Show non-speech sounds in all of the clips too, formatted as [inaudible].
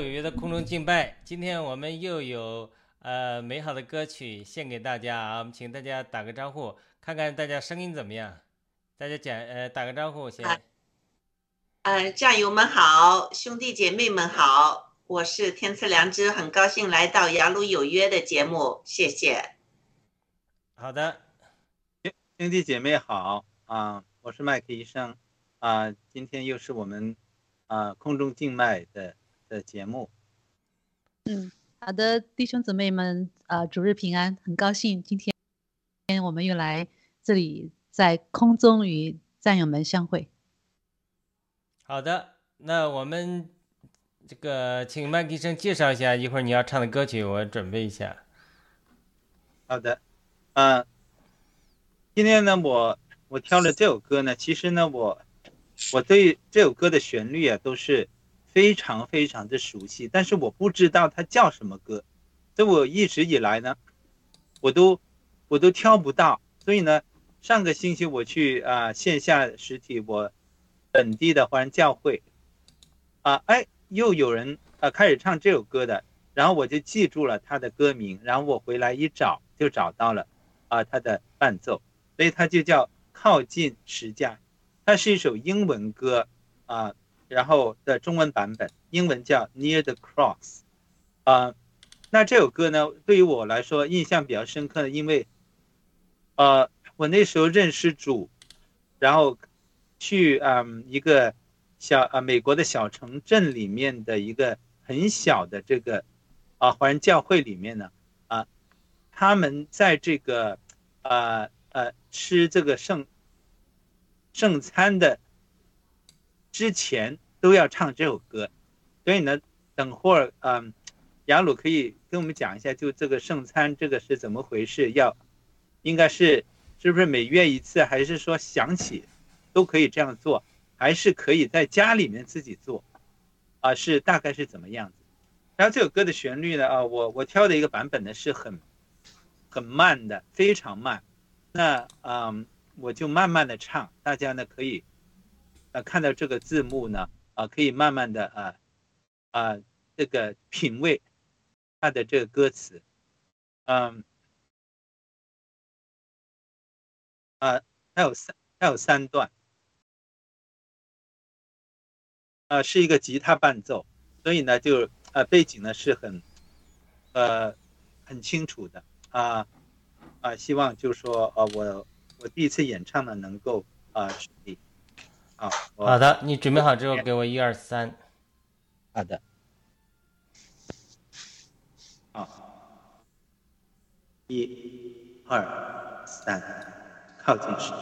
有约的空中敬拜。今天我们又有呃美好的歌曲献给大家啊，我们请大家打个招呼，看看大家声音怎么样？大家讲呃打个招呼先。呃，战友们好，兄弟姐妹们好，我是天赐良知，很高兴来到雅鲁有约的节目，谢谢。好的，兄弟姐妹好啊，我是麦克医生啊，今天又是我们。啊，空中静脉的的节目。嗯，好的，弟兄姊妹们，啊，主日平安，很高兴今天天我们又来这里，在空中与战友们相会。好的，那我们这个请麦医生介绍一下，一会儿你要唱的歌曲，我准备一下。好的，嗯，今天呢，我我挑了这首歌呢，其实呢，我。我对这首歌的旋律啊都是非常非常的熟悉，但是我不知道它叫什么歌，所以我一直以来呢，我都我都挑不到。所以呢，上个星期我去啊线下实体我本地的华人教会啊，哎，又有人啊开始唱这首歌的，然后我就记住了它的歌名，然后我回来一找就找到了啊它的伴奏，所以它就叫靠近十架。它是一首英文歌，啊，然后的中文版本，英文叫 Near the Cross，啊，那这首歌呢，对于我来说印象比较深刻的，因为，呃，我那时候认识主，然后去嗯一个小啊美国的小城镇里面的一个很小的这个啊华人教会里面呢，啊，他们在这个啊呃吃这个圣。圣餐的之前都要唱这首歌，所以呢，等会儿嗯，雅鲁可以跟我们讲一下，就这个圣餐这个是怎么回事？要应该是是不是每月一次，还是说想起都可以这样做，还是可以在家里面自己做？啊，是大概是怎么样子？然后这首歌的旋律呢？啊，我我挑的一个版本呢是很很慢的，非常慢。那嗯。我就慢慢的唱，大家呢可以，呃，看到这个字幕呢，啊，可以慢慢的啊，啊，这个品味它的这个歌词，嗯，啊，还有三还有三段。呃是一个吉他伴奏，所以呢就呃背景呢是很呃很清楚的啊啊，希望就是说呃我我第一次演唱呢能够啊顺利。好，好的，你准备好之后给我一二三。好的。好，一、二、三，靠近时。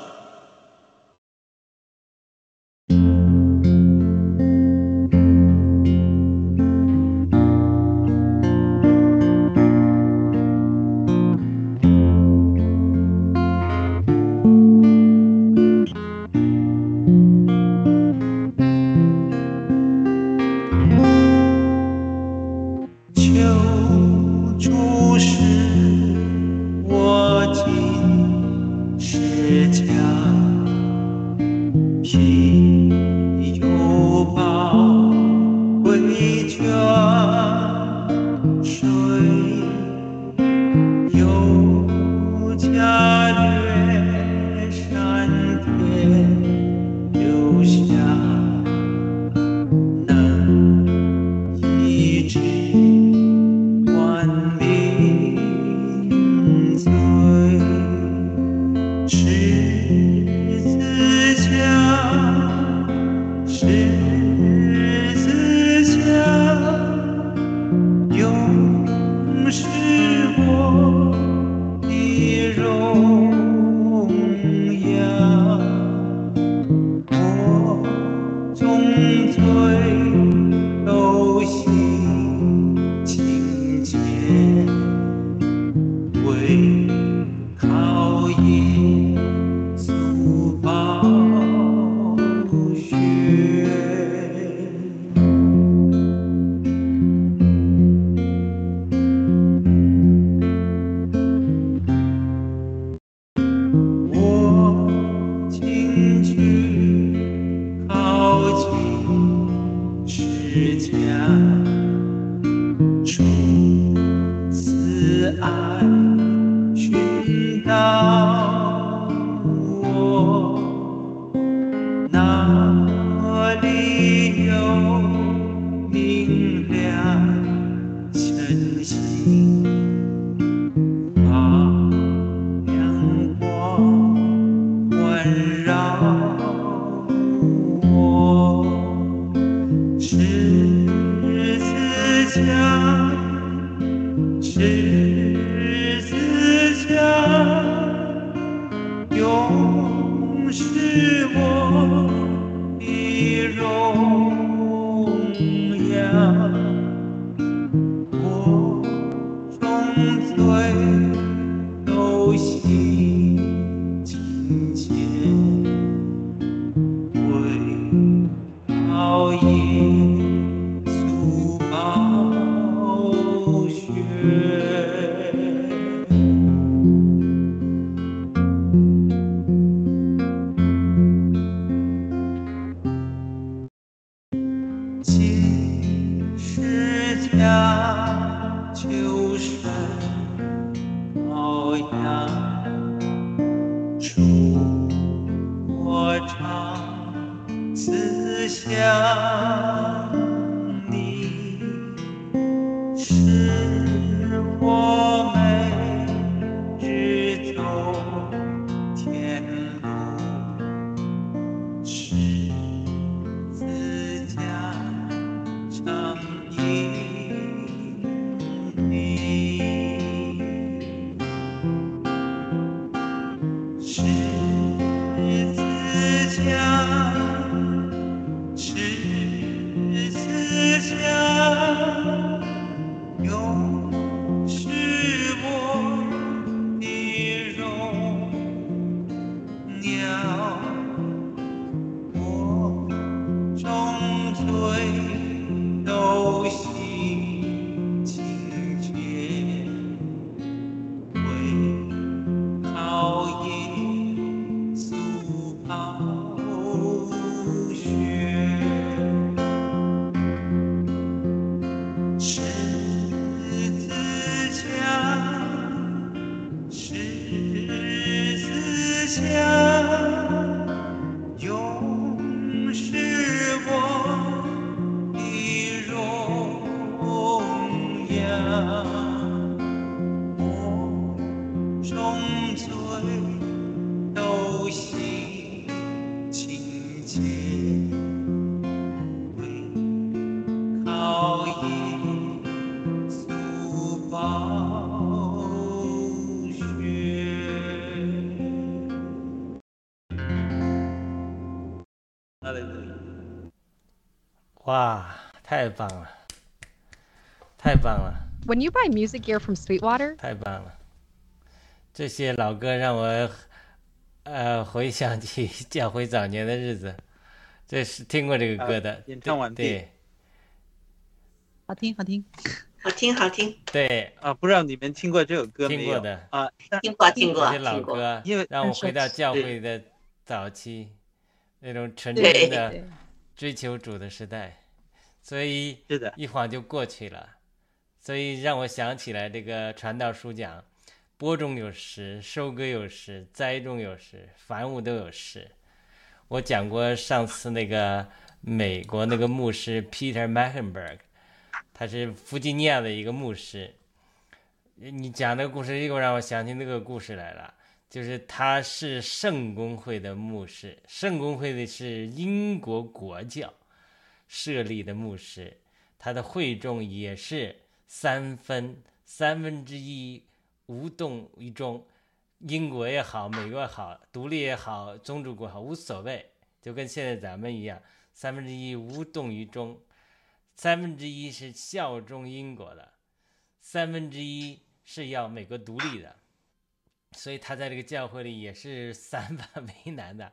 山高扬烛长思乡哇，太棒了，太棒了，When you buy music gear from Sweetwater, 太棒了！这些老歌让我呃回想起教会早年的日子。这是听过这个歌的，呃演唱完毕对好听好听。好听好听，对啊，不知道你们听过这首歌没有？听过的啊，听过听过这些老听过。歌，因为让我回到教会的早期那种纯真的对，追求主的时代，所以是的，一晃就过去了，所以让我想起来这个传道书讲：播种有时，收割有时，栽种有时，凡物都有时。我讲过上次那个美国那个牧师 Peter Mackenberg，他是弗吉尼亚的一个牧师。你讲那个故事又让我想起那个故事来了，就是他是圣公会的牧师，圣公会的是英国国教。设立的牧师，他的会众也是三分三分之一无动于衷。英国也好，美国也好，独立也好，宗主国好，无所谓，就跟现在咱们一样，三分之一无动于衷，三分之一是效忠英国的，三分之一是要美国独立的，所以他在这个教会里也是三番为难的，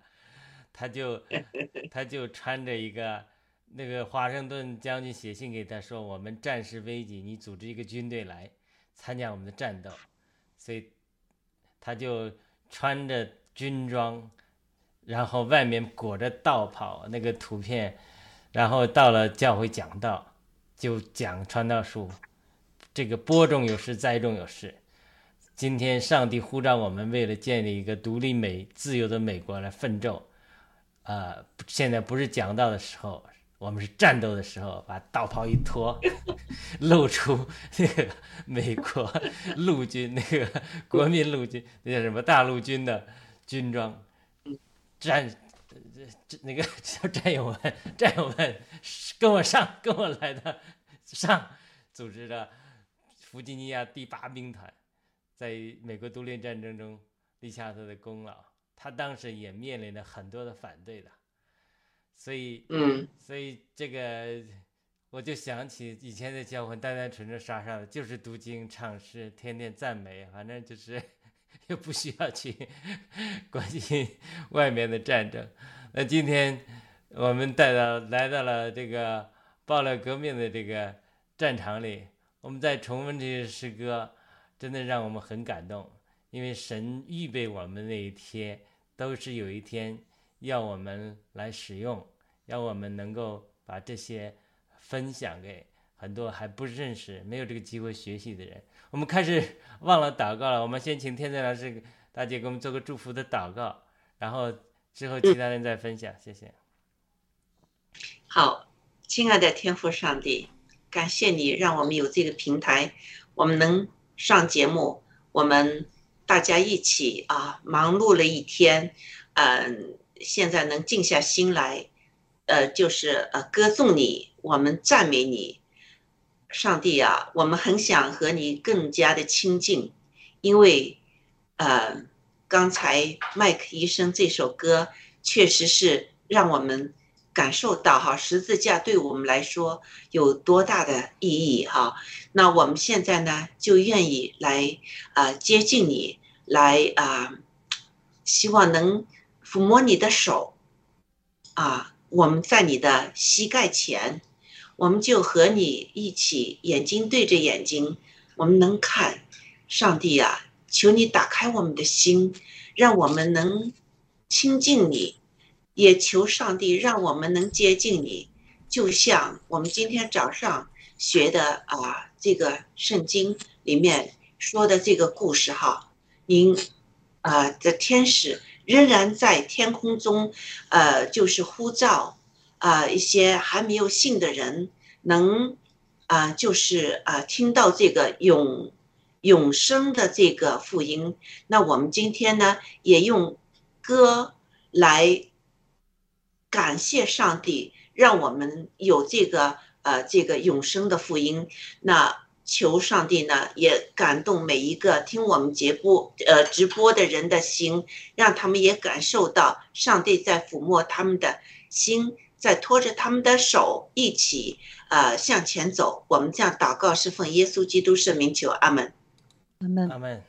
他就 [laughs] 他就穿着一个。那个华盛顿将军写信给他说：“我们战事危急，你组织一个军队来参加我们的战斗。”所以他就穿着军装，然后外面裹着道袍，那个图片，然后到了教会讲道，就讲传道书。这个播种有时，栽种有时。今天上帝呼召我们，为了建立一个独立美、自由的美国来奋斗。呃，现在不是讲道的时候。我们是战斗的时候，把道袍一脱，[laughs] 露出那个美国陆军那个国民陆军那叫什么大陆军的军装，战这这那个叫战友们，战友们跟我上，跟我来的上，组织的弗吉尼亚第八兵团，在美国独立战争中立下他的功劳。他当时也面临了很多的反对的。所以，嗯，所以这个我就想起以前的教会，单单纯纯傻傻的，就是读经、唱诗，天天赞美，反正就是 [laughs] 又不需要去 [laughs] 关心外面的战争。那今天我们带到来到了这个爆料革命的这个战场里，我们再重温这些诗歌，真的让我们很感动，因为神预备我们那一天，都是有一天。要我们来使用，要我们能够把这些分享给很多还不认识、没有这个机会学习的人。我们开始忘了祷告了，我们先请天在老师大姐给我们做个祝福的祷告，然后之后其他人再分享。谢谢。好，亲爱的天父上帝，感谢你让我们有这个平台，我们能上节目，我们大家一起啊，忙碌了一天，嗯。现在能静下心来，呃，就是呃歌颂你，我们赞美你，上帝啊，我们很想和你更加的亲近，因为，呃，刚才麦克医生这首歌确实是让我们感受到哈十字架对我们来说有多大的意义哈。那我们现在呢就愿意来啊、接近你，来啊、希望能。抚摸你的手，啊，我们在你的膝盖前，我们就和你一起眼睛对着眼睛，我们能看，上帝啊，求你打开我们的心，让我们能亲近你，也求上帝让我们能接近你，就像我们今天早上学的啊，这个圣经里面说的这个故事哈，您啊的天使。仍然在天空中，呃，就是呼召啊、一些还没有信的人，能啊、就是啊、听到这个永永生的这个福音。那我们今天呢，也用歌来感谢上帝，让我们有这个呃这个永生的福音。那。求上帝呢，也感动每一个听我们节播呃直播的人的心，让他们也感受到上帝在抚摸他们的心，在拖着他们的手一起呃向前走。我们这样祷告是奉耶稣基督圣名求，阿门。阿门。阿门。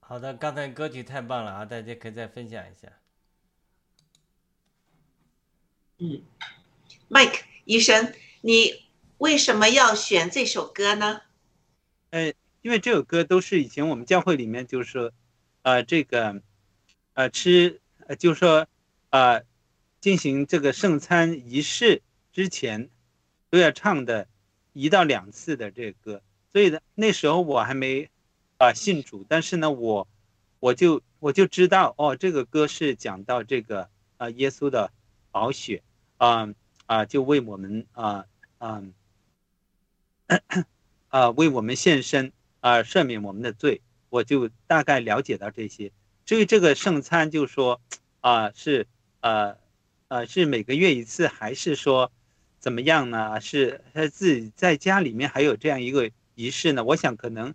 好的，刚才歌曲太棒了啊！大家可以再分享一下。嗯，Mike 医生，你为什么要选这首歌呢？呃，因为这首歌都是以前我们教会里面就是说，呃，这个，呃，吃，呃，就是说，呃，进行这个圣餐仪式之前都要唱的一到两次的这个歌，所以呢，那时候我还没。啊，信主，但是呢，我我就我就知道哦，这个歌是讲到这个啊，耶稣的宝血啊啊，就为我们啊啊啊为我们献身啊，赦免我们的罪，我就大概了解到这些。至于这个圣餐，就说啊是呃呃是每个月一次，还是说怎么样呢？是他自己在家里面还有这样一个仪式呢？我想可能。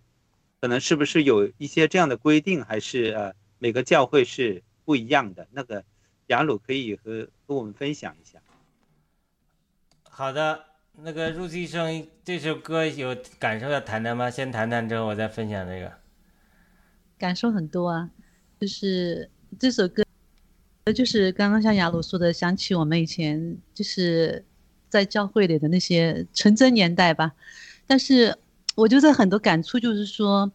可能是不是有一些这样的规定，还是呃每个教会是不一样的？那个雅鲁可以和和我们分享一下。好的，那个入医生这首歌有感受要谈谈吗？先谈谈之后我再分享这个。感受很多啊，就是这首歌，就是刚刚像雅鲁说的，想起我们以前就是在教会里的那些纯真年代吧，但是。我就在很多感触，就是说，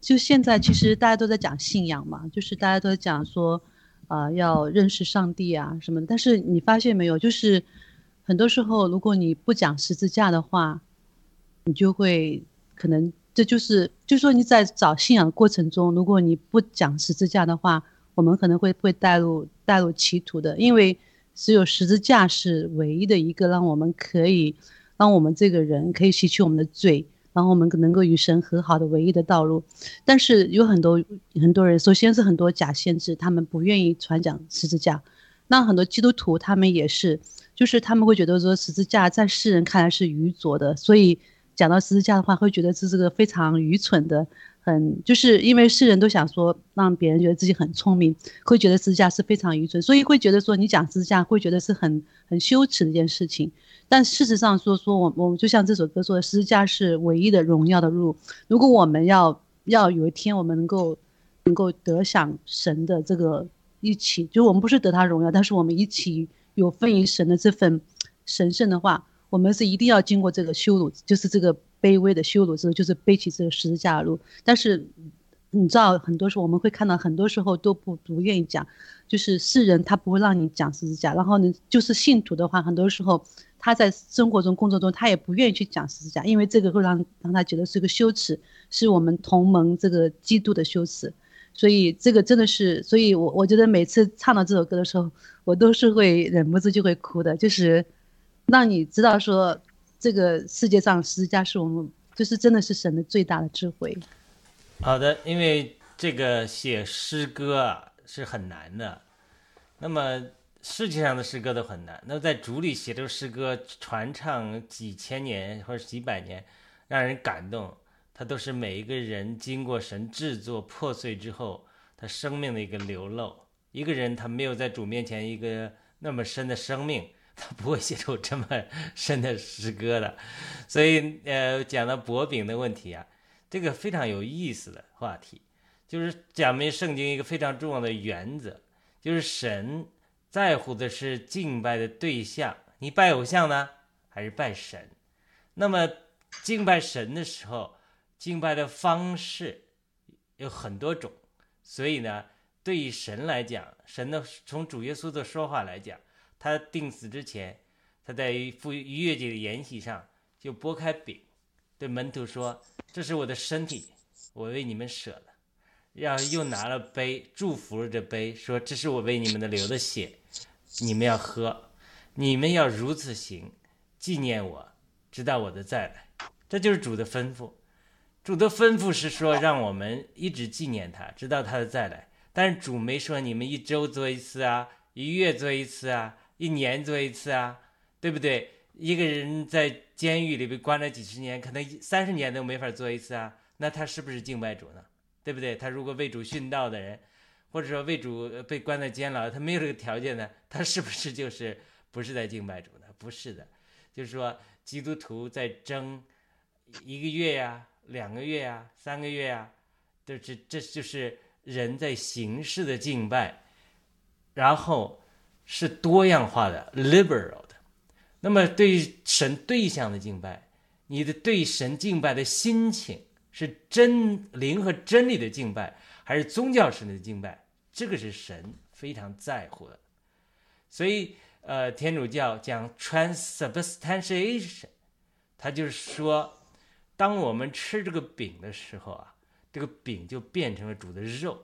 就现在其实大家都在讲信仰嘛，就是大家都在讲说，啊，要认识上帝啊什么。但是你发现没有，就是很多时候，如果你不讲十字架的话，你就会可能这就是，就说你在找信仰的过程中，如果你不讲十字架的话，我们可能会会带入带入歧途的，因为只有十字架是唯一的一个让我们可以让我们这个人可以洗去我们的罪。然后我们能够与神和好的唯一的道路，但是有很多很多人，首先是很多假先知，他们不愿意传讲十字架。那很多基督徒他们也是，就是他们会觉得说十字架在世人看来是愚拙的，所以讲到十字架的话，会觉得这是个非常愚蠢的。很就是因为世人都想说让别人觉得自己很聪明，会觉得十字架是非常愚蠢，所以会觉得说你讲十字架会觉得是很很羞耻的一件事情。但事实上说说我我们就像这首歌说的，十字架是唯一的荣耀的路。如果我们要要有一天我们能够能够得享神的这个一起，就我们不是得他荣耀，但是我们一起有份于神的这份神圣的话，我们是一定要经过这个羞辱，就是这个。卑微的羞辱之后，就是背起这个十字架的路。但是，你知道，很多时候我们会看到，很多时候都不不愿意讲，就是世人他不会让你讲十字架。然后呢，就是信徒的话，很多时候他在生活中、工作中，他也不愿意去讲十字架，因为这个会让让他觉得是个羞耻，是我们同盟这个基督的羞耻。所以这个真的是，所以我我觉得每次唱到这首歌的时候，我都是会忍不住就会哭的，就是让你知道说。这个世界上十字架是我们，就是真的是神的最大的智慧。好的，因为这个写诗歌啊是很难的，那么世界上的诗歌都很难。那在主里写这个诗歌，传唱几千年或者几百年，让人感动。它都是每一个人经过神制作破碎之后，他生命的一个流露。一个人他没有在主面前一个那么深的生命。[laughs] 他不会写出这么 [laughs] 深的诗歌的，所以呃，讲到薄饼的问题啊，这个非常有意思的话题，就是讲明圣经一个非常重要的原则，就是神在乎的是敬拜的对象，你拜偶像呢，还是拜神？那么敬拜神的时候，敬拜的方式有很多种，所以呢，对于神来讲，神的从主耶稣的说话来讲。他定死之前，他在赴逾越节的筵席上就拨开饼，对门徒说：“这是我的身体，我为你们舍了。”然后又拿了杯，祝福了这杯，说：“这是我为你们的流的血，你们要喝，你们要如此行，纪念我，直到我的再来。”这就是主的吩咐。主的吩咐是说，让我们一直纪念他，直到他的再来。但是主没说你们一周做一次啊，一月做一次啊。一年做一次啊，对不对？一个人在监狱里被关了几十年，可能三十年都没法做一次啊。那他是不是敬拜主呢？对不对？他如果为主殉道的人，或者说为主被关在监牢，他没有这个条件呢，他是不是就是不是在敬拜主呢？不是的，就是说基督徒在争一个月呀、两个月呀、三个月呀，这这这就是人在形式的敬拜，然后是多样化的 liberal 的。那么对神对象的敬拜，你的对神敬拜的心情是真灵和真理的敬拜，还是宗教式的敬拜？这个是神非常在乎的。所以，呃，天主教讲 transubstantiation，它就是说，当我们吃这个饼的时候啊，这个饼就变成了主的肉；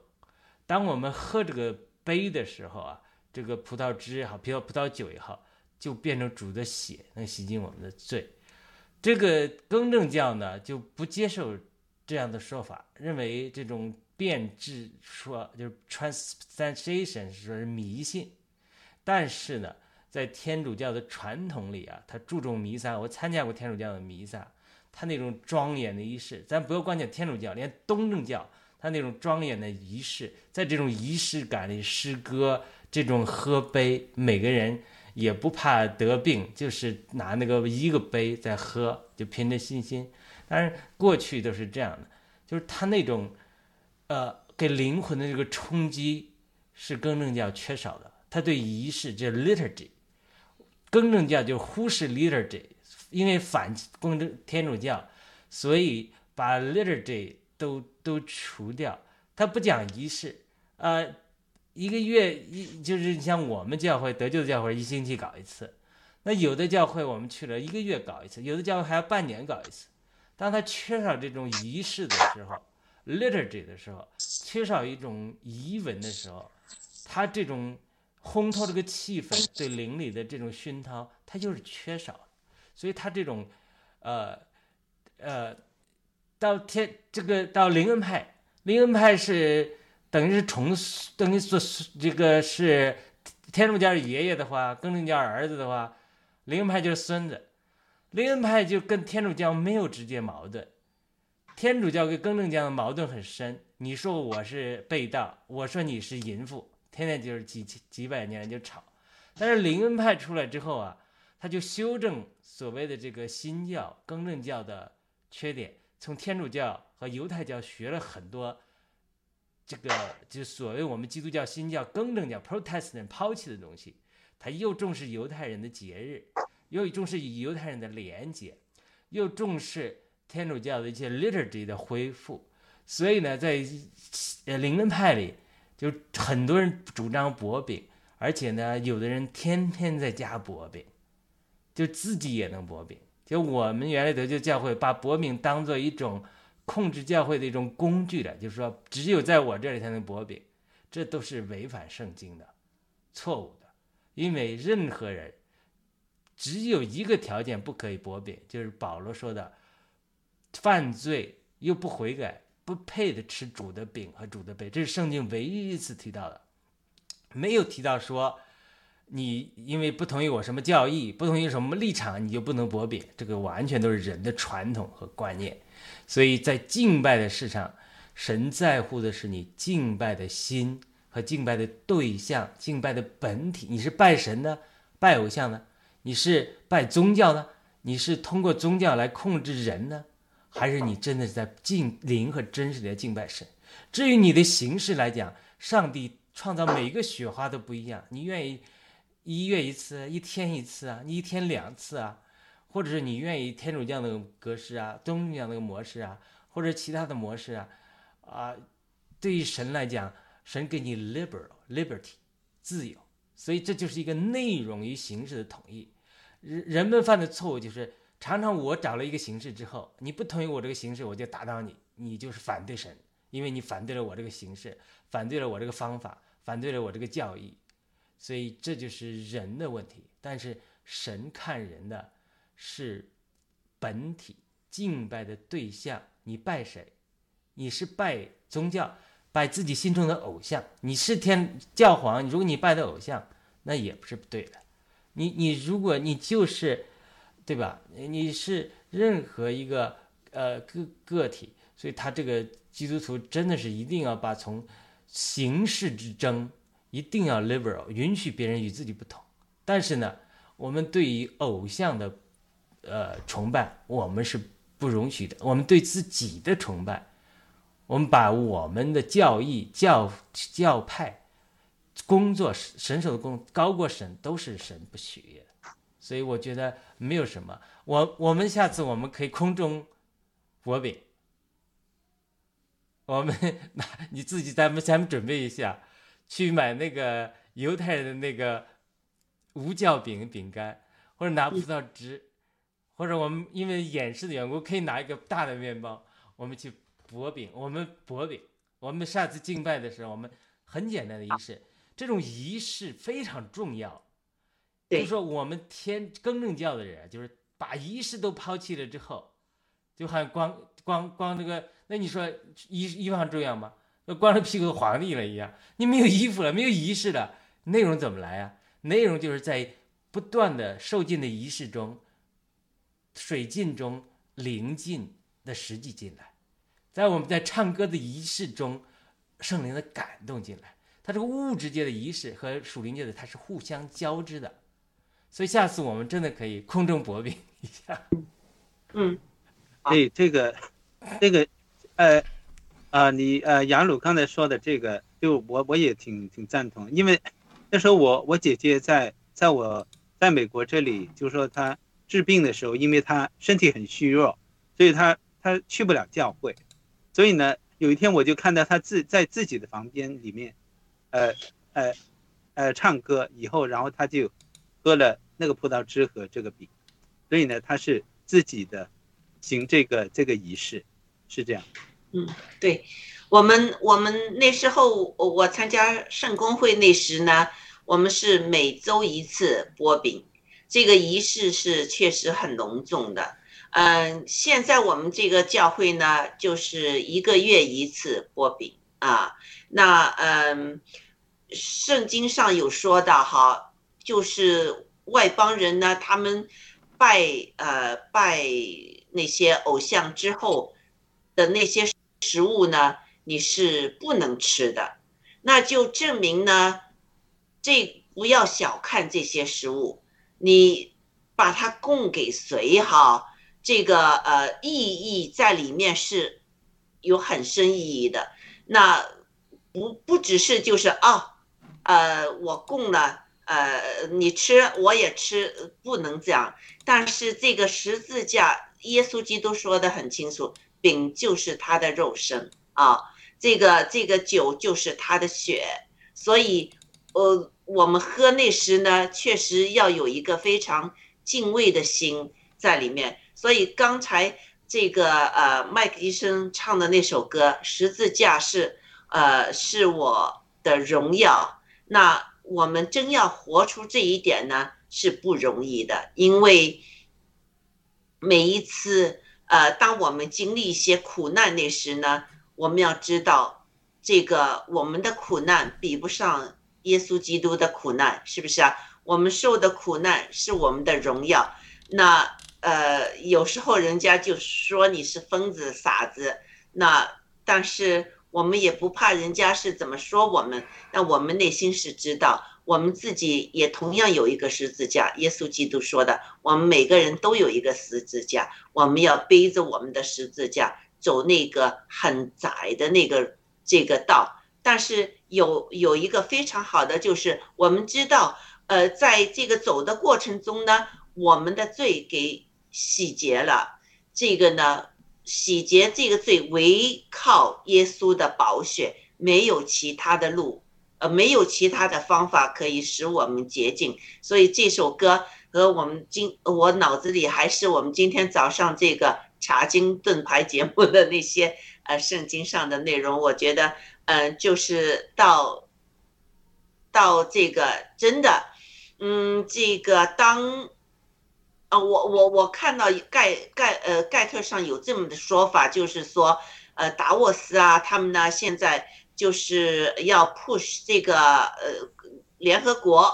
当我们喝这个杯的时候啊，这个葡萄汁也好，葡萄葡萄酒也好，就变成主的血，能洗净我们的罪。这个更正教呢就不接受这样的说法，认为这种变质说就是 transubstantiation 是说是迷信。但是呢，在天主教的传统里啊，他注重弥撒。我参加过天主教的弥撒，他那种庄严的仪式，咱不要光讲天主教，连东正教，他那种庄严的仪式，在这种仪式感里，诗歌这种喝杯，每个人也不怕得病，就是拿那个一个杯在喝，就凭着信心。但是，过去都是这样的，就是他那种，呃，给灵魂的这个冲击是更正教缺少的。他对仪式这 liturgy，更正教就忽视 liturgy，因为反公正天主教，所以把 liturgy 都都除掉。他不讲仪式，呃，一个月一就是你像我们教会得救的教会一星期搞一次，那有的教会我们去了一个月搞一次，有的教会还要半年搞一次。当他缺少这种仪式的时候，liturgy 的时候，缺少一种仪文的时候，他这种。烘托这个气氛，对灵里的这种熏陶，他就是缺少，所以他这种，呃，呃，到天这个到灵恩派，灵恩派是等于是重等于说这个是天主教爷爷的话，更正教儿子的话，灵恩派就是孙子，灵恩派就跟天主教没有直接矛盾，天主教跟更正教的矛盾很深，你说我是被盗，我说你是淫妇。天天就是几几百年就吵，但是灵恩派出来之后啊，他就修正所谓的这个新教更正教的缺点，从天主教和犹太教学了很多，这个就所谓我们基督教新教更正教 Protestant 抛弃的东西，他又重视犹太人的节日，又重视与犹太人的连结，又重视天主教的一些 liturgy 的恢复，所以呢，在呃灵恩派里。就很多人主张薄饼，而且呢，有的人天天在加薄饼，就自己也能薄饼。就我们原来得救教会把薄饼当做一种控制教会的一种工具了，就是说只有在我这里才能薄饼，这都是违反圣经的，错误的。因为任何人只有一个条件不可以薄饼，就是保罗说的，犯罪又不悔改。不配的吃主的饼和主的杯，这是圣经唯一一次提到的，没有提到说你因为不同意我什么教义，不同意什么立场，你就不能薄饼。这个完全都是人的传统和观念。所以在敬拜的事上，神在乎的是你敬拜的心和敬拜的对象，敬拜的本体。你是拜神呢，拜偶像呢？你是拜宗教呢？你是通过宗教来控制人呢？还是你真的是在敬灵和真实的敬拜神。至于你的形式来讲，上帝创造每一个雪花都不一样。你愿意一月一次，一天一次啊？你一天两次啊？或者是你愿意天主教那个格式啊，东正教那个模式啊，或者其他的模式啊？啊，对于神来讲，神给你 liberal liberty 自由，所以这就是一个内容与形式的统一。人人们犯的错误就是。常常我找了一个形式之后，你不同意我这个形式，我就打倒你，你就是反对神，因为你反对了我这个形式，反对了我这个方法，反对了我这个教义，所以这就是人的问题。但是神看人的是本体，敬拜的对象，你拜谁？你是拜宗教，拜自己心中的偶像，你是天教皇，如果你拜的偶像，那也不是不对的。你你如果你就是。对吧？你是任何一个呃个个体，所以他这个基督徒真的是一定要把从形式之争一定要 liberal，允许别人与自己不同。但是呢，我们对于偶像的呃崇拜，我们是不容许的。我们对自己的崇拜，我们把我们的教义、教教派、工作神手的工高过神，都是神不许的。所以我觉得没有什么。我我们下次我们可以空中薄饼。我们 [laughs] 那你自己咱们咱们准备一下，去买那个犹太人的那个无酵饼饼干，或者拿葡萄汁，或者我们因为演示的缘故，可以拿一个大的面包，我们去薄饼，我们薄饼。我们下次敬拜的时候，我们很简单的仪式，这种仪式非常重要。就是说，我们天更正教的人，就是把仪式都抛弃了之后，就好像光光光那个。那你说衣衣服上重要吗？那光着屁股的皇帝了一样，你没有衣服了，没有仪式了，内容怎么来啊？内容就是在不断的受尽的仪式中，水浸中灵进的实际进来，在我们在唱歌的仪式中，圣灵的感动进来，它这个物质界的仪式和属灵界的它是互相交织的，所以下次我们真的可以空中薄饼一下。[laughs] 嗯，对这个，这个。呃，啊，你呃，杨鲁刚才说的这个，就我我也挺挺赞同，因为那时候我我姐姐在在我在美国这里，就是说她治病的时候，因为他身体很虚弱，所以他他去不了教会，所以呢，有一天我就看到他自在自己的房间里面，呃呃呃唱歌以后，然后他就喝了那个葡萄汁和这个饼，所以呢，他是自己的行这个这个仪式，是这样。嗯，对，我们我们那时候我参加圣公会那时呢，我们是每周一次剥饼，这个仪式是确实很隆重的。嗯，现在我们这个教会呢，就是一个月一次波饼啊。那嗯，圣经上有说的哈，就是外邦人呢，他们拜呃拜那些偶像之后的那些。食物呢，你是不能吃的，那就证明呢，这不要小看这些食物，你把它供给谁哈，这个呃意义在里面是有很深意义的。那不不只是就是啊，呃，我供了，呃，你吃我也吃，不能这样。但是这个十字架，耶稣基督说的很清楚。饼就是他的肉身啊，这个这个酒就是他的血，所以，呃，我们喝那时呢，确实要有一个非常敬畏的心在里面。所以刚才这个呃麦克医生唱的那首歌《十字架》是呃是我的荣耀。那我们真要活出这一点呢，是不容易的，因为每一次。呃，当我们经历一些苦难那时呢，我们要知道，这个我们的苦难比不上耶稣基督的苦难，是不是啊？我们受的苦难是我们的荣耀。那呃，有时候人家就说你是疯子、傻子，那但是我们也不怕人家是怎么说我们，那我们内心是知道。我们自己也同样有一个十字架，耶稣基督说的，我们每个人都有一个十字架，我们要背着我们的十字架走那个很窄的那个这个道。但是有有一个非常好的，就是我们知道，呃，在这个走的过程中呢，我们的罪给洗劫了，这个呢，洗劫这个罪唯靠耶稣的宝血，没有其他的路。呃，没有其他的方法可以使我们洁净，所以这首歌和我们今我脑子里还是我们今天早上这个查经盾牌节目的那些呃圣经上的内容，我觉得嗯，就是到到这个真的，嗯，这个当呃我我我看到盖盖呃盖特上有这么的说法，就是说呃达沃斯啊，他们呢现在。就是要 push 这个呃联合国，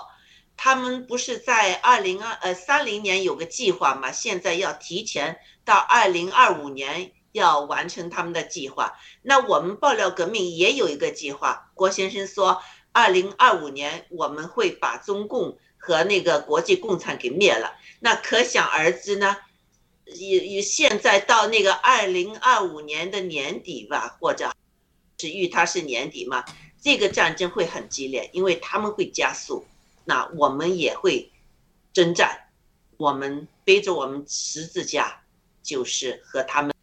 他们不是在二零二呃三零年有个计划嘛？现在要提前到二零二五年要完成他们的计划。那我们爆料革命也有一个计划，郭先生说，二零二五年我们会把中共和那个国际共产给灭了。那可想而知呢，也也现在到那个二零二五年的年底吧，或者是预他是年底嘛，这个战争会很激烈，因为他们会加速，那我们也会征战，我们背着我们十字架，就是和他们。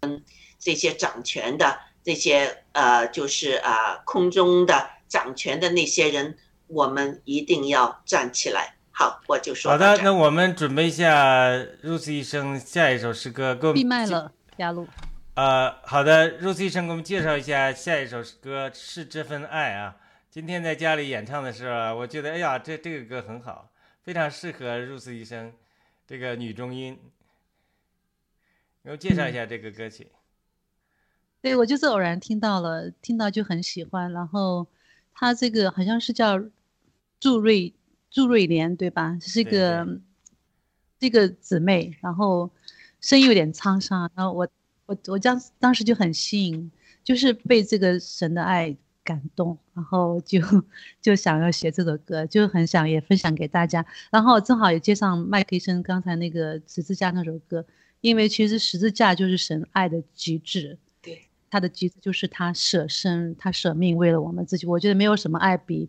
嗯，这些掌权的这些呃，就是啊，空中的掌权的那些人，我们一定要站起来。好，我就说好的。那我们准备一下，Rose 医生下一首诗歌，给我们闭麦了，亚路。呃，好的，Rose 医生给我们介绍一下下一首诗歌是这份爱啊。今天在家里演唱的时候，我觉得哎呀，这这个歌很好，非常适合 Rose 医生这个女中音。给我介绍一下这个歌曲。对，我就是偶然听到了，听到就很喜欢。然后，他这个好像是叫祝瑞祝瑞莲，对吧？是一个这个姊妹，然后声音有点沧桑。然后我我我当当时就很吸引，就是被这个神的爱感动，然后就 [laughs] 就想要写这首歌，就很想也分享给大家。然后正好也接上麦克医生刚才那个十字架那首歌。因为其实十字架就是神爱的极致对他的极致就是他舍身他舍命为了我们自己。我觉得没有什么爱比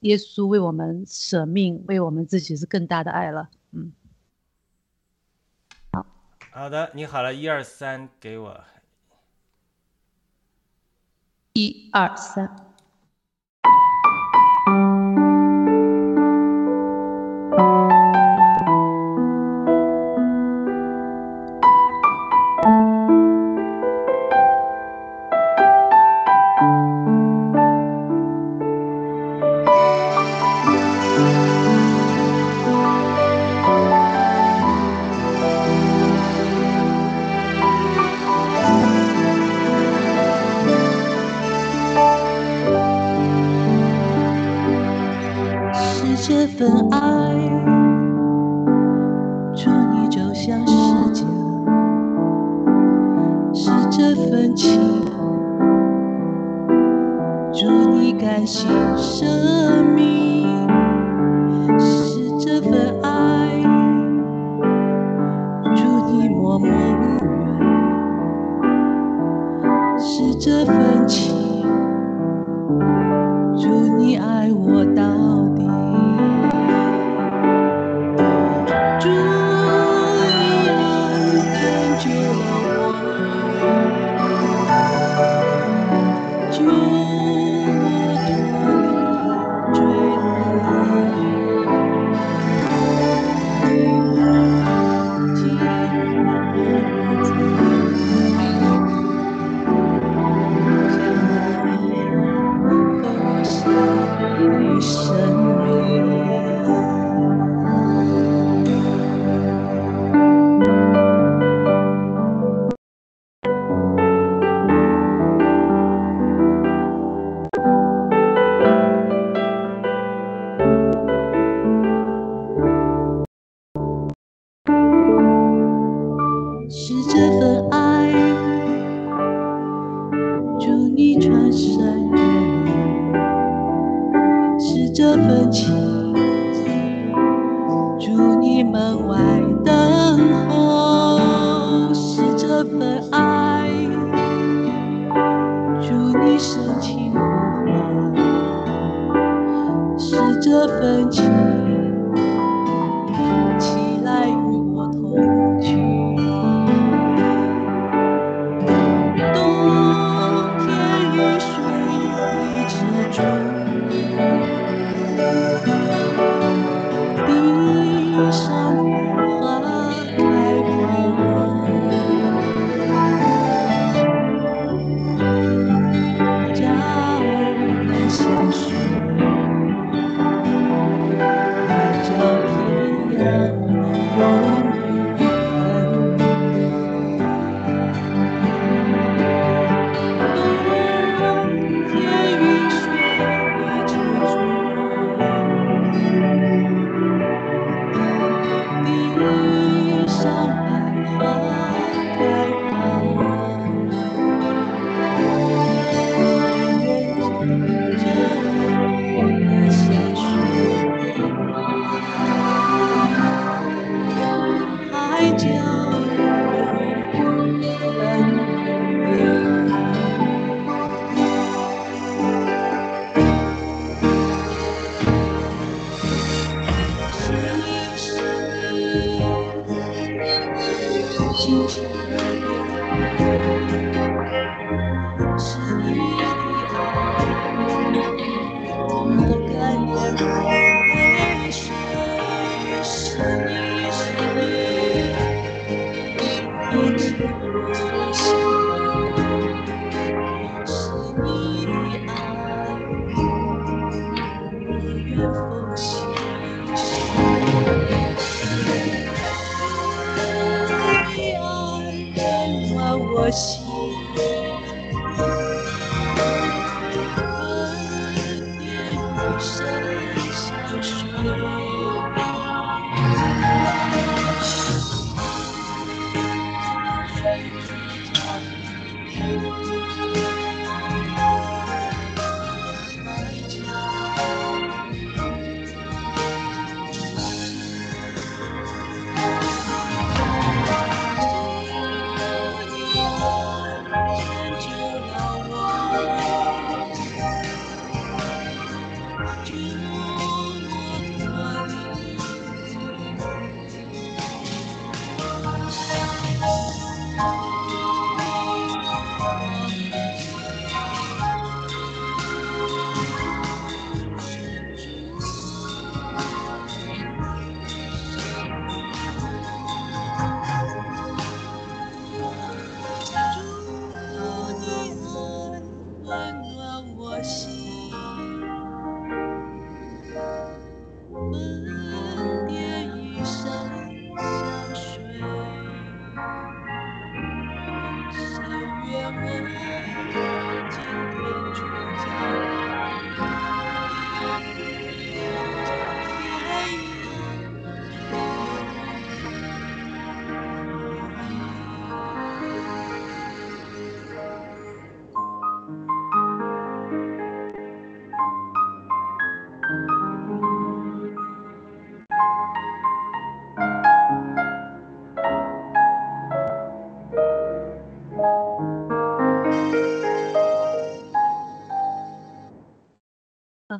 耶稣为我们舍命为我们自己是更大的爱了嗯。好好的你好了一二三给我。一二三。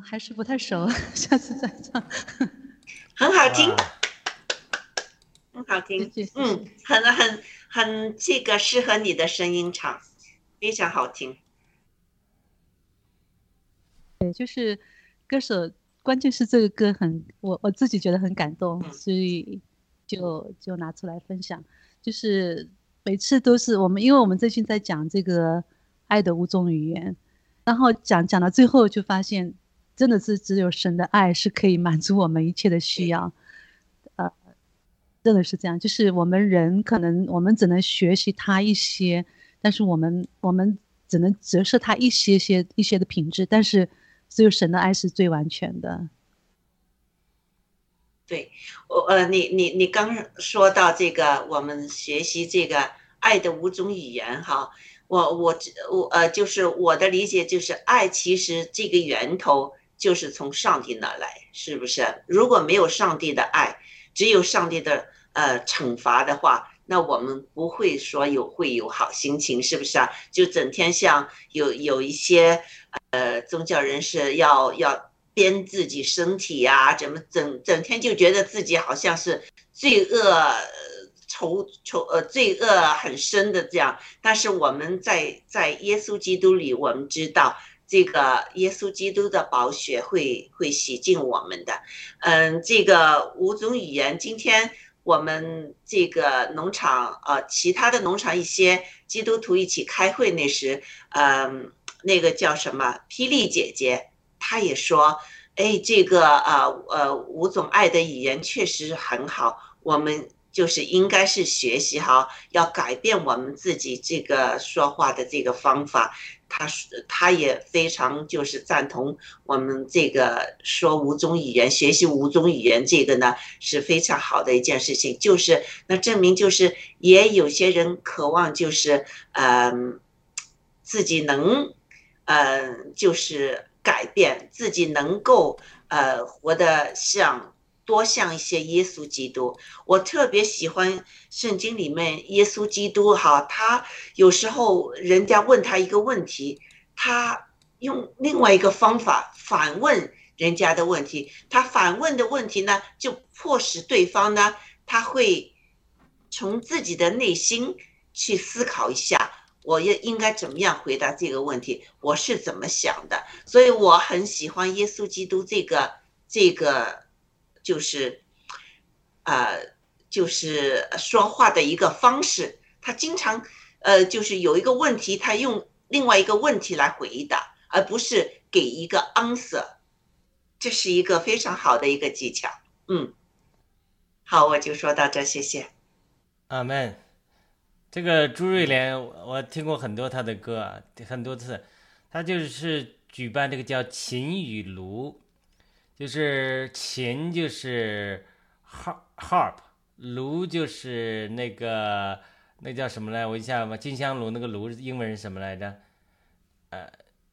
还是不太熟，[laughs] 下次再唱。很好听，很好听，嗯，很很很这个适合你的声音唱，非常好听。对，就是歌手，关键是这个歌很，我我自己觉得很感动，所以就就拿出来分享。就是每次都是我们，因为我们最近在讲这个爱的五种语言，然后讲讲到最后就发现。真的是只有神的爱是可以满足我们一切的需要，呃，真的是这样。就是我们人可能我们只能学习他一些，但是我们我们只能折射他一些些一些的品质，但是只有神的爱是最完全的。对，我呃，你你你刚说到这个，我们学习这个爱的五种语言哈，我我我呃，就是我的理解就是爱其实这个源头。就是从上帝那来，是不是？如果没有上帝的爱，只有上帝的呃惩罚的话，那我们不会说有会有好心情，是不是啊？就整天像有有一些呃宗教人士要要编自己身体呀，怎么整整天就觉得自己好像是罪恶仇仇呃罪恶很深的这样。但是我们在在耶稣基督里，我们知道。这个耶稣基督的宝血会会洗净我们的，嗯，这个五种语言，今天我们这个农场呃，其他的农场一些基督徒一起开会那时，嗯，那个叫什么霹雳姐姐，她也说，哎，这个呃呃五种爱的语言确实很好，我们就是应该是学习哈，要改变我们自己这个说话的这个方法。他，他也非常就是赞同我们这个说五种语言、学习五种语言这个呢是非常好的一件事情。就是那证明就是也有些人渴望就是嗯自己能嗯就是改变自己能够呃活得像。多像一些耶稣基督，我特别喜欢圣经里面耶稣基督哈，他有时候人家问他一个问题，他用另外一个方法反问人家的问题，他反问的问题呢，就迫使对方呢，他会从自己的内心去思考一下，我也应该怎么样回答这个问题，我是怎么想的。所以我很喜欢耶稣基督这个这个，就是，呃，就是说话的一个方式。他经常，呃，就是有一个问题，他用另外一个问题来回答，而不是给一个 answer。这是一个非常好的一个技巧。嗯，好，我就说到这，谢谢。阿门。这个朱瑞莲，我听过很多他的歌啊，很多次。他就是举办这个叫琴与炉，就是琴就是 harp harp，炉就是那个那叫什么来？我一下吧，金香炉那个炉英文是什么来着？呃，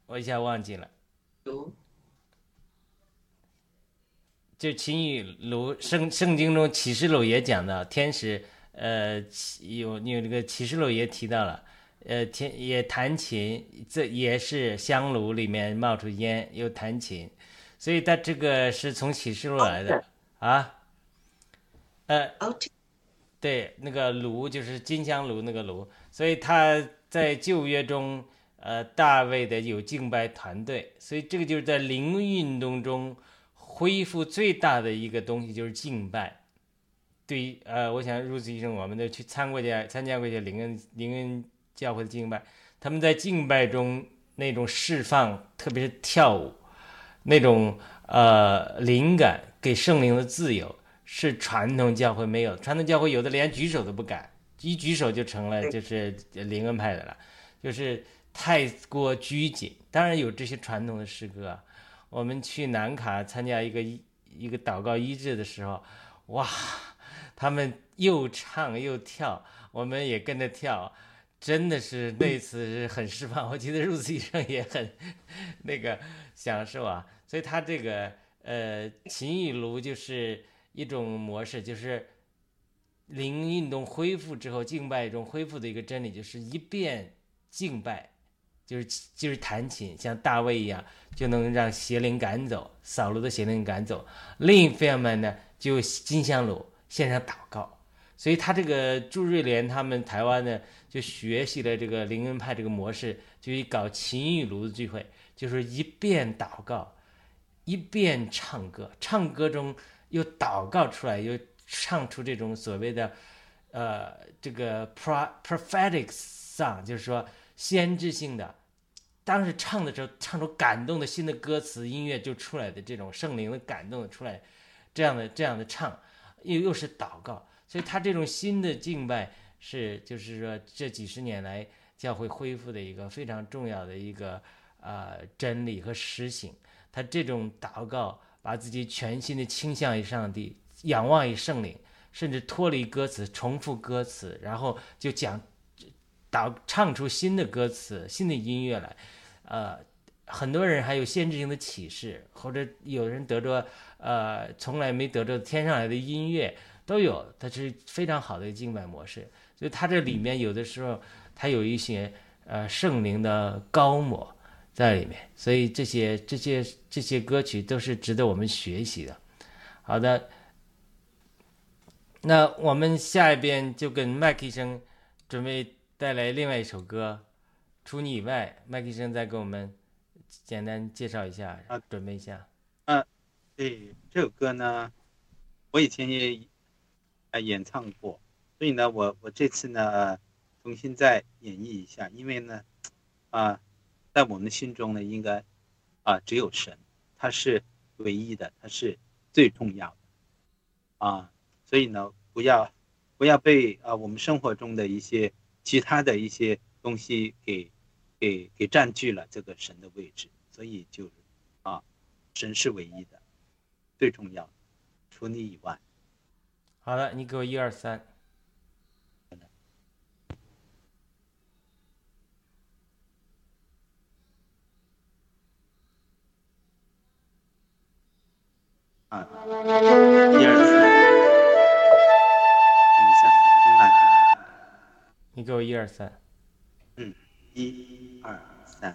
我一下忘记了。炉就秦与炉圣圣经中启示录也讲到天使，呃，有有那个启示录也提到了，呃，天也弹琴，这也是香炉里面冒出烟，又弹琴，所以他这个是从启示录来的啊，呃，对，那个炉就是金香炉那个炉，所以他在旧约中，呃，大卫的有敬拜团队，所以这个就是在灵运动中恢复最大的一个东西就是敬拜。对于，呃，我想入此医生，我们都去参过去参加过一些灵恩灵恩教会的敬拜，他们在敬拜中那种释放，特别是跳舞，那种呃灵感给圣灵的自由。是传统教会没有，传统教会有的连举手都不敢，一举手就成了就是灵恩派的了，就是太过拘谨。当然有这些传统的诗歌啊，我们去南卡参加一个一个祷告医治的时候，哇，他们又唱又跳，我们也跟着跳，真的是那次是很释放。我记得入寺医生也很那个享受啊，所以他这个呃秦雨炉就是。一种模式就是灵运动恢复之后，敬拜中恢复的一个真理，就是一遍敬拜，就是就是弹琴，像大卫一样，就能让邪灵赶走，扫罗的邪灵赶走。另一方面呢，就金香炉献上祷告。所以他这个朱瑞莲他们台湾呢，就学习了这个灵恩派这个模式，就搞琴与炉的聚会，就是一遍祷告，一遍唱歌，唱歌中。又祷告出来，又唱出这种所谓的，呃，这个 pro prophetic song，就是说先知性的。当时唱的时候，唱出感动的新的歌词，音乐就出来的这种圣灵的感动的出来，这样的这样的唱，又又是祷告，所以他这种新的敬拜是，就是说这几十年来教会恢复的一个非常重要的一个呃真理和实行。他这种祷告。把自己全心的倾向于上帝，仰望于圣灵，甚至脱离歌词，重复歌词，然后就讲，导唱出新的歌词、新的音乐来。呃，很多人还有先知性的启示，或者有人得着呃从来没得着天上来的音乐都有。它是非常好的敬拜模式，所以它这里面有的时候它有一些呃圣灵的高抹。在里面，所以这些这些这些歌曲都是值得我们学习的。好的，那我们下一边就跟麦克医生准备带来另外一首歌，除你以外，麦克医生再给我们简单介绍一下，啊准备一下。嗯，对，这首歌呢，我以前也啊演唱过，所以呢，我我这次呢重新再演绎一下，因为呢，啊。在我们心中呢，应该啊只有神，他是唯一的，他是最重要的啊，所以呢，不要不要被啊我们生活中的一些其他的一些东西给给给占据了这个神的位置，所以就啊，神是唯一的，最重要的，除你以外。好的，你给我一二三。啊，一二三，等一下，重来。你给我一二三。嗯，一二三。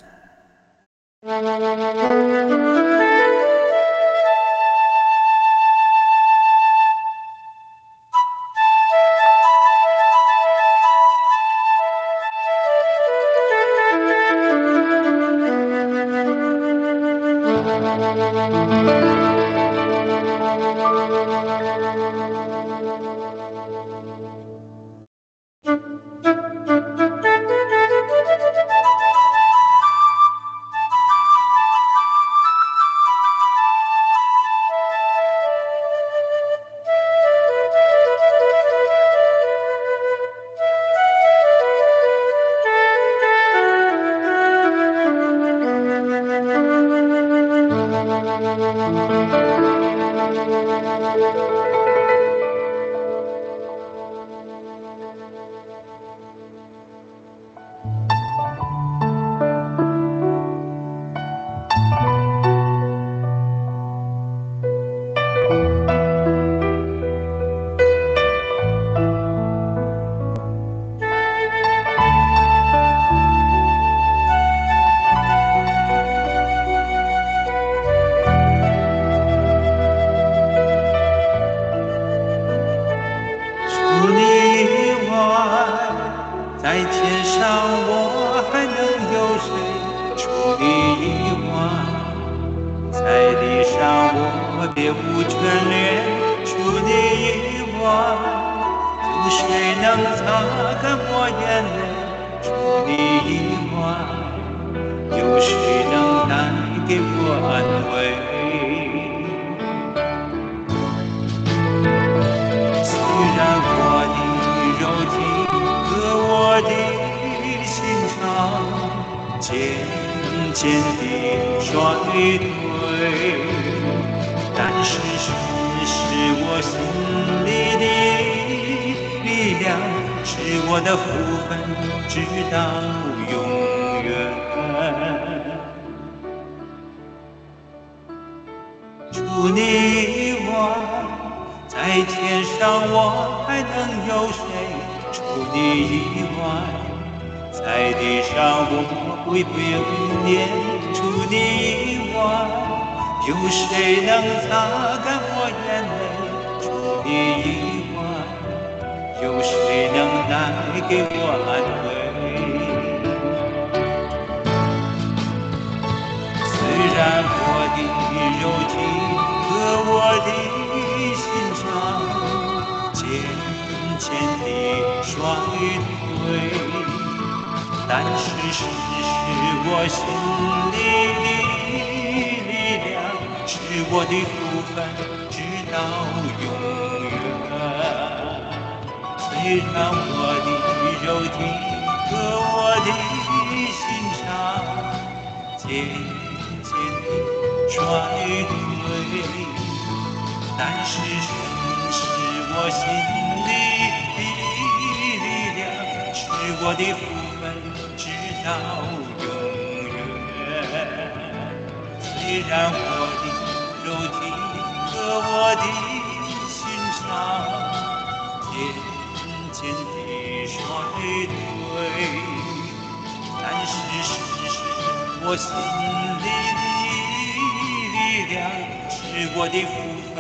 虽然我的肉体和我的心肠渐渐地衰退。但是神是我心里的力量，是我的福分，直到永远。虽然我的肉体和我的心肠对，但是神是我心里的力量，是我的福分，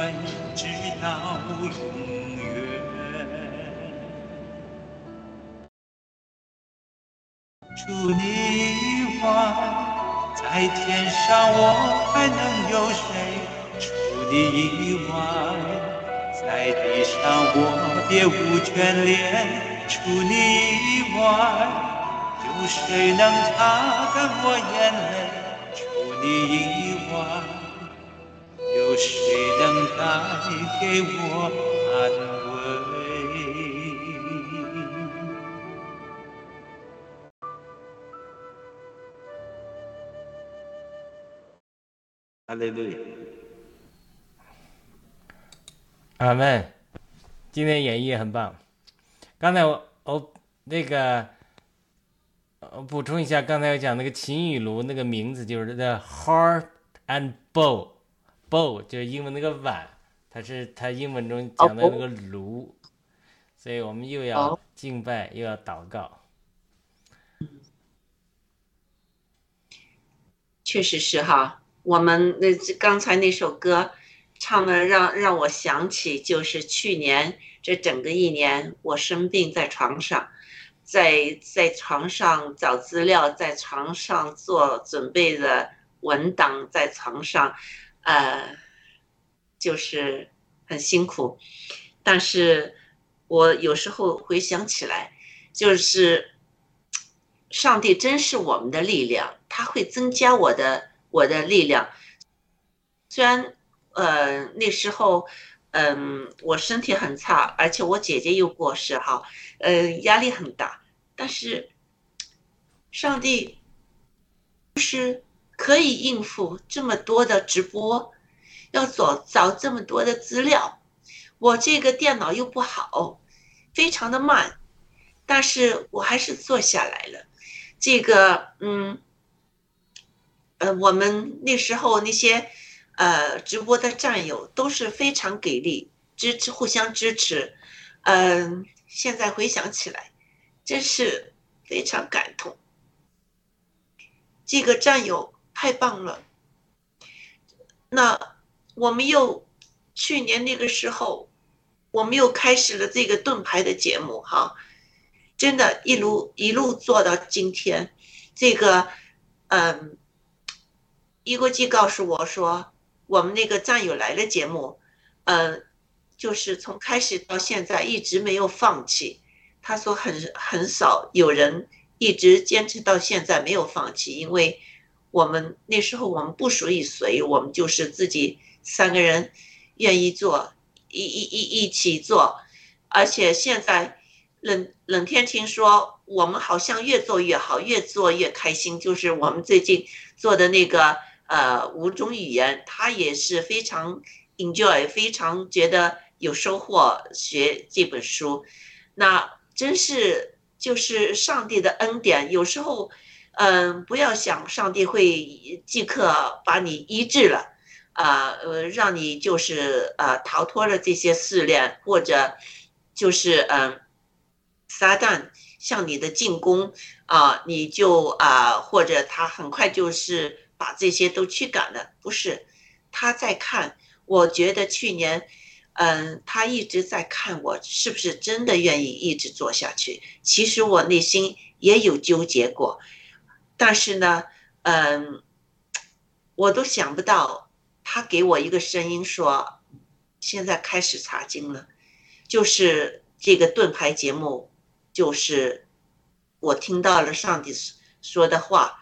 直到永远。除你以外，在天上我还能有谁？除你以外，在地上我别无眷恋。除你以外，有谁能擦干我眼泪？除你以外。有谁能带给我安慰？哈利路亚！阿门。今天演绎很棒。刚才我我那个我补充一下，刚才我讲那个秦雨炉那个名字就是 The Heart and Bowl，Bowl 就是英文那个碗，它是它英文中讲的那个炉，所以我们又要哦敬拜又要祷告。确实是哈，我们那刚才那首歌唱的让让我想起，就是去年这整个一年我生病在床上，在在床上找资料，在床上做准备的文档在床上，呃，就是很辛苦。但是我有时候回想起来，就是上帝真是我们的力量，他会增加我的我的力量。虽然呃那时候。嗯，我身体很差，而且我姐姐又过世，哈，呃，压力很大。但是，上帝就是可以应付这么多的直播，要找找这么多的资料。我这个电脑又不好，非常的慢，但是我还是做下来了。这个，嗯，呃，我们那时候那些。呃，直播的战友都是非常给力，支持互相支持。嗯，现在回想起来，真是非常感动。这个战友太棒了。那我们又去年那个时候，我们又开始了这个盾牌的节目，哈，真的，一路一路做到今天。这个，嗯，一国际告诉我说。我们那个战友来了节目，嗯，就是从开始到现在一直没有放弃。他说很很少有人一直坚持到现在没有放弃，因为我们那时候我们不属于谁，我们就是自己三个人愿意做，一一一一起做。而且现在冷冷天晴说我们好像越做越好，越做越开心。就是我们最近做的那个。呃，五种语言，他也是非常 enjoy，非常觉得有收获。学这本书，那真是就是上帝的恩典。有时候，嗯，不要想上帝会即刻把你医治了，啊，呃，让你就是呃逃脱了这些试炼，或者就是嗯，撒旦向你的进攻啊，你就啊，或者他很快就是。把这些都驱赶了，不是他在看。我觉得去年，嗯，他一直在看我是不是真的愿意一直做下去。其实我内心也有纠结过，但是呢，嗯，我都想不到他给我一个声音说，现在开始查经了，就是这个盾牌节目，就是我听到了上帝说的话。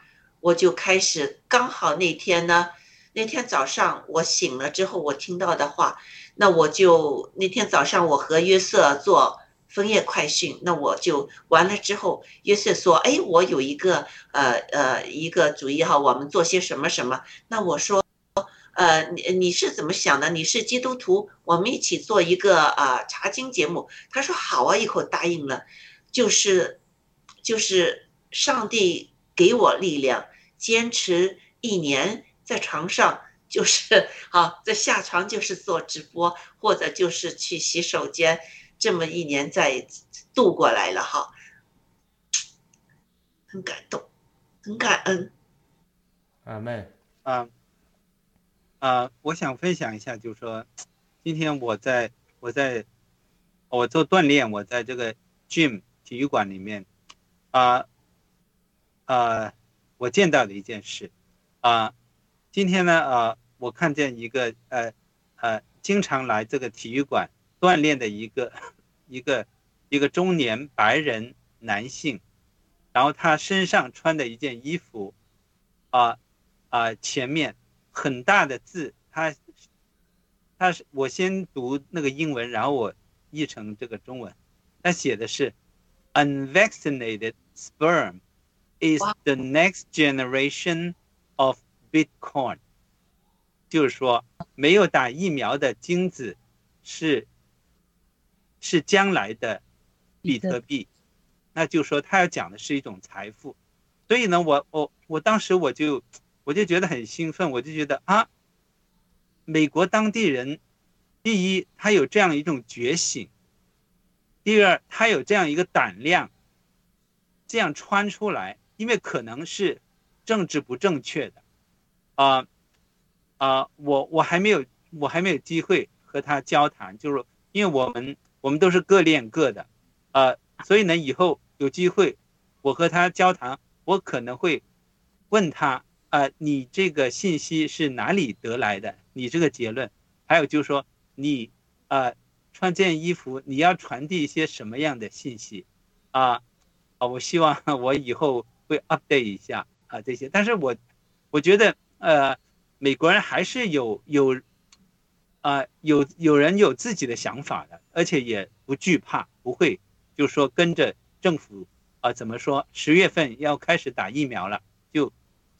我就开始，刚好那天呢，那天早上我醒了之后，我听到的话，那我就那天早上我和约瑟做枫叶快讯，那我就完了之后，约瑟说：“哎，我有一个呃呃一个主意哈，我们做些什么什么。”那我说：“呃，你你是怎么想的？你是基督徒，我们一起做一个啊查经节目。”他说：“好啊，一口答应了。”就是就是上帝。给我力量，坚持一年在床上就是 [laughs] 好，在下床就是做直播，或者就是去洗手间，这么一年在度过来了哈，很感动，很感恩。阿妹，啊啊，我想分享一下，就是说，今天我在我在我做锻炼，我在这个 gym 体育馆里面啊。呃，我见到的一件事，啊，今天呢，呃，我看见一个呃呃经常来这个体育馆锻炼的一个一个一个中年白人男性，然后他身上穿的一件衣服，啊啊，前面很大的字，他他是我先读那个英文，然后我译成这个中文，他写的是 unvaccinated sperm。Is the next generation of Bitcoin，就是说没有打疫苗的精子是是将来的比特币，那就说他要讲的是一种财富，所以呢，我我我当时我就我就觉得很兴奋，我就觉得啊，美国当地人，第一他有这样一种觉醒，第二他有这样一个胆量，这样穿出来。因为可能是政治不正确的，啊啊，我我还没有我还没有机会和他交谈，就是因为我们我们都是各练各的，呃，所以呢，以后有机会我和他交谈，我可能会问他啊，你这个信息是哪里得来的？你这个结论，还有就是说你啊穿这件衣服，你要传递一些什么样的信息？啊啊，我希望我以后会 update 一下啊这些，但是我我觉得呃美国人还是有有啊有有人有自己的想法的，而且也不惧怕，不会就是说跟着政府啊怎么说十月份要开始打疫苗了。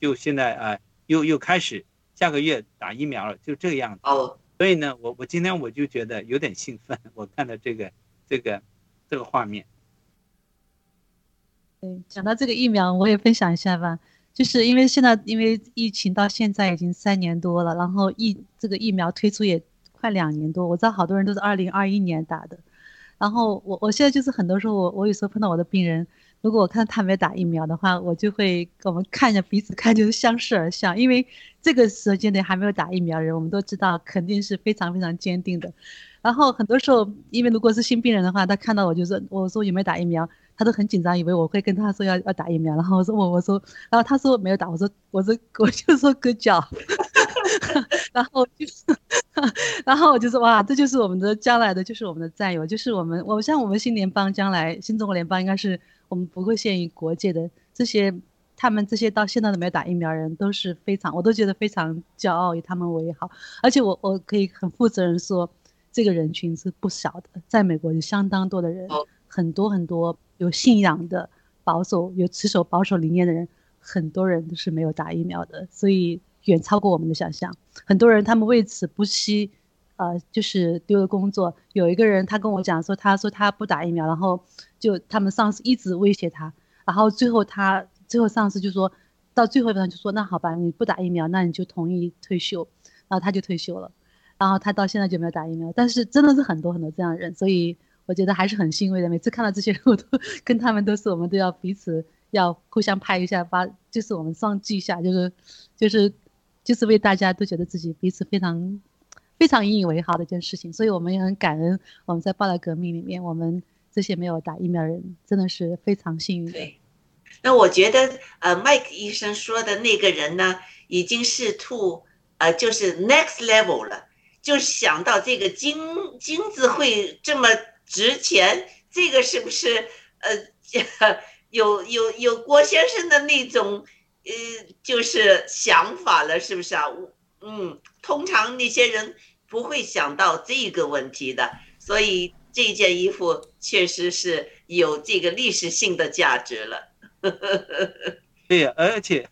就现在啊，又又开始下个月打疫苗了，就这个样子。哦，所以呢，我我今天我就觉得有点兴奋，我看到这个这个这个画面。对，讲到这个疫苗，我也分享一下吧。就是因为现在因为疫情到现在已经三年多了，然后疫这个疫苗推出也快两年多，我知道好多人都是二零二一年打的。然后我我现在就是很多时候我我有时候碰到我的病人。如果我看他没打疫苗的话，我就会我们看着彼此看就是相视而笑，因为这个时间点还没有打疫苗人，我们都知道肯定是非常非常坚定的。然后很多时候，因为如果是新病人的话，他看到我就说我说有没有打疫苗，他都很紧张，以为我会跟他说要要打疫苗。然后我说我我说，然后他说没有打，我说我说我就说割脚，[laughs] 然后就是 [laughs] 然后我就说哇，这就是我们的将来的，就是我们的战友，就是我们我像我们新联邦将来新中国联邦应该是。我们不会限于国界的这些，他们这些到现在都没有打疫苗人都是非常，我都觉得非常骄傲，以他们为好。而且我我可以很负责任说，这个人群是不小的，在美国有相当多的人，很多很多有信仰的保守、有持守保守理念的人，很多人都是没有打疫苗的，所以远超过我们的想象。很多人他们为此不惜，呃，就是丢了工作。有一个人他跟我讲说，他说他不打疫苗，然后。就他们上司一直威胁他，然后最后他最后上司就说到最后一段就说那好吧，你不打疫苗，那你就同意退休，然后他就退休了，然后他到现在就没有打疫苗，但是真的是很多很多这样的人，所以我觉得还是很欣慰的。每次看到这些人，[laughs] 我都跟他们都是我们都要彼此要互相拍一下，把就是我们双击一下，就是就是就是为大家都觉得自己彼此非常非常引以为豪的一件事情，所以我们也很感恩我们在报道革命里面我们。这些没有打疫苗人真的是非常幸运。对，那我觉得呃，麦克医生说的那个人呢，已经是 to 呃，就是 next level 了，就想到这个金金子会这么值钱，这个是不是呃有有有郭先生的那种呃就是想法了，是不是啊？嗯，通常那些人不会想到这个问题的，所以。这件衣服确实是有这个历史性的价值了。[laughs] 对呀，而且，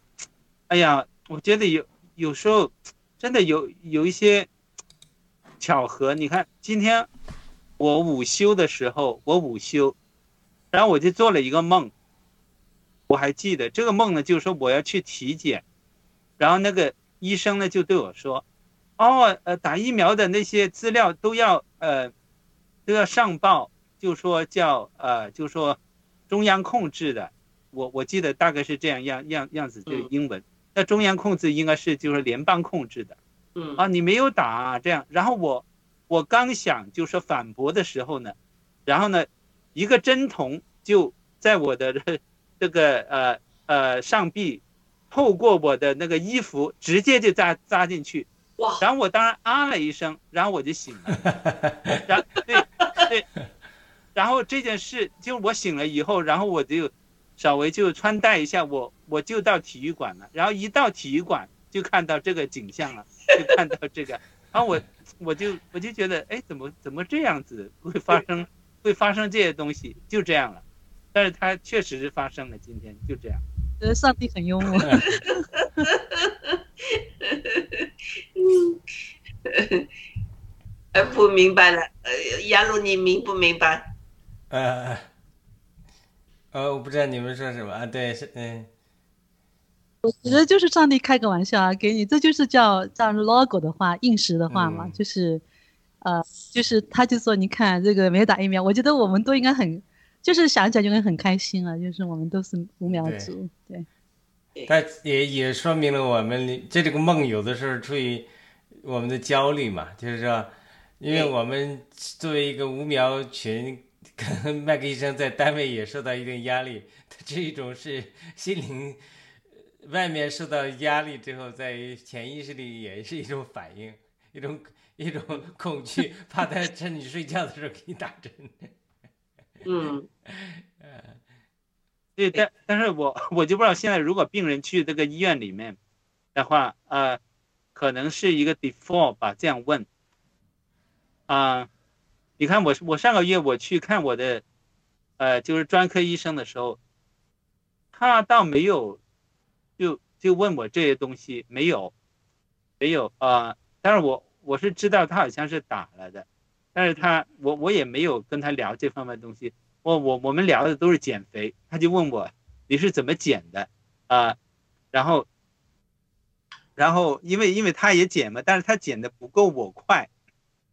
哎呀，我觉得有有时候真的有有一些巧合。你看，今天我午休的时候，我午休，然后我就做了一个梦。我还记得这个梦呢，就是说我要去体检，然后那个医生呢就对我说：“哦，呃，打疫苗的那些资料都要呃。”都要上报，就说叫呃，就说中央控制的，我我记得大概是这样样样样子，这个英文。那中央控制应该是就是联邦控制的，嗯啊，你没有打这样，然后我我刚想就说反驳的时候呢，然后呢，一个针筒就在我的这个呃呃上臂，透过我的那个衣服直接就扎扎进去。哇！然后我当然啊了一声，然后我就醒了。然后对对，然后这件事就我醒了以后，然后我就稍微就穿戴一下，我我就到体育馆了。然后一到体育馆就看到这个景象了，就看到这个，然后我我就我就觉得，哎，怎么怎么这样子会发生会发生这些东西？就这样了。但是它确实是发生了，今天就这样。觉得上帝很幽默。呃，[laughs] 不明白了。呃，亚鲁，你明不明白？呃，呃，我不知道你们说什么啊？对，是嗯。我觉得就是上帝开个玩笑啊，给你，这就是叫叫 logo 的话，应时的话嘛，就是，呃，就是他就说，你看这个没有打疫苗，我觉得我们都应该很，就是想起来就会很开心啊，就是我们都是无苗族，对。他也也说明了我们这这个梦有的时候出于我们的焦虑嘛，就是说，因为我们作为一个无苗群，跟麦克医生在单位也受到一定压力，这一种是心灵外面受到压力之后，在潜意识里也是一种反应，[laughs] 一种一种恐惧，[laughs] 怕他趁你睡觉的时候给你打针。嗯，[laughs] 对，但但是我我就不知道现在如果病人去这个医院里面的话，呃，可能是一个 default 吧，这样问。啊，你看我我上个月我去看我的，呃，就是专科医生的时候，他倒没有。就就问我这些东西没有，没有啊，但是我我是知道他好像是打了的，但是他我我也没有跟他聊这方面东西，我我我们聊的都是减肥，他就问我你是怎么减的啊，然后然后因为因为他也减嘛，但是他减的不够我快，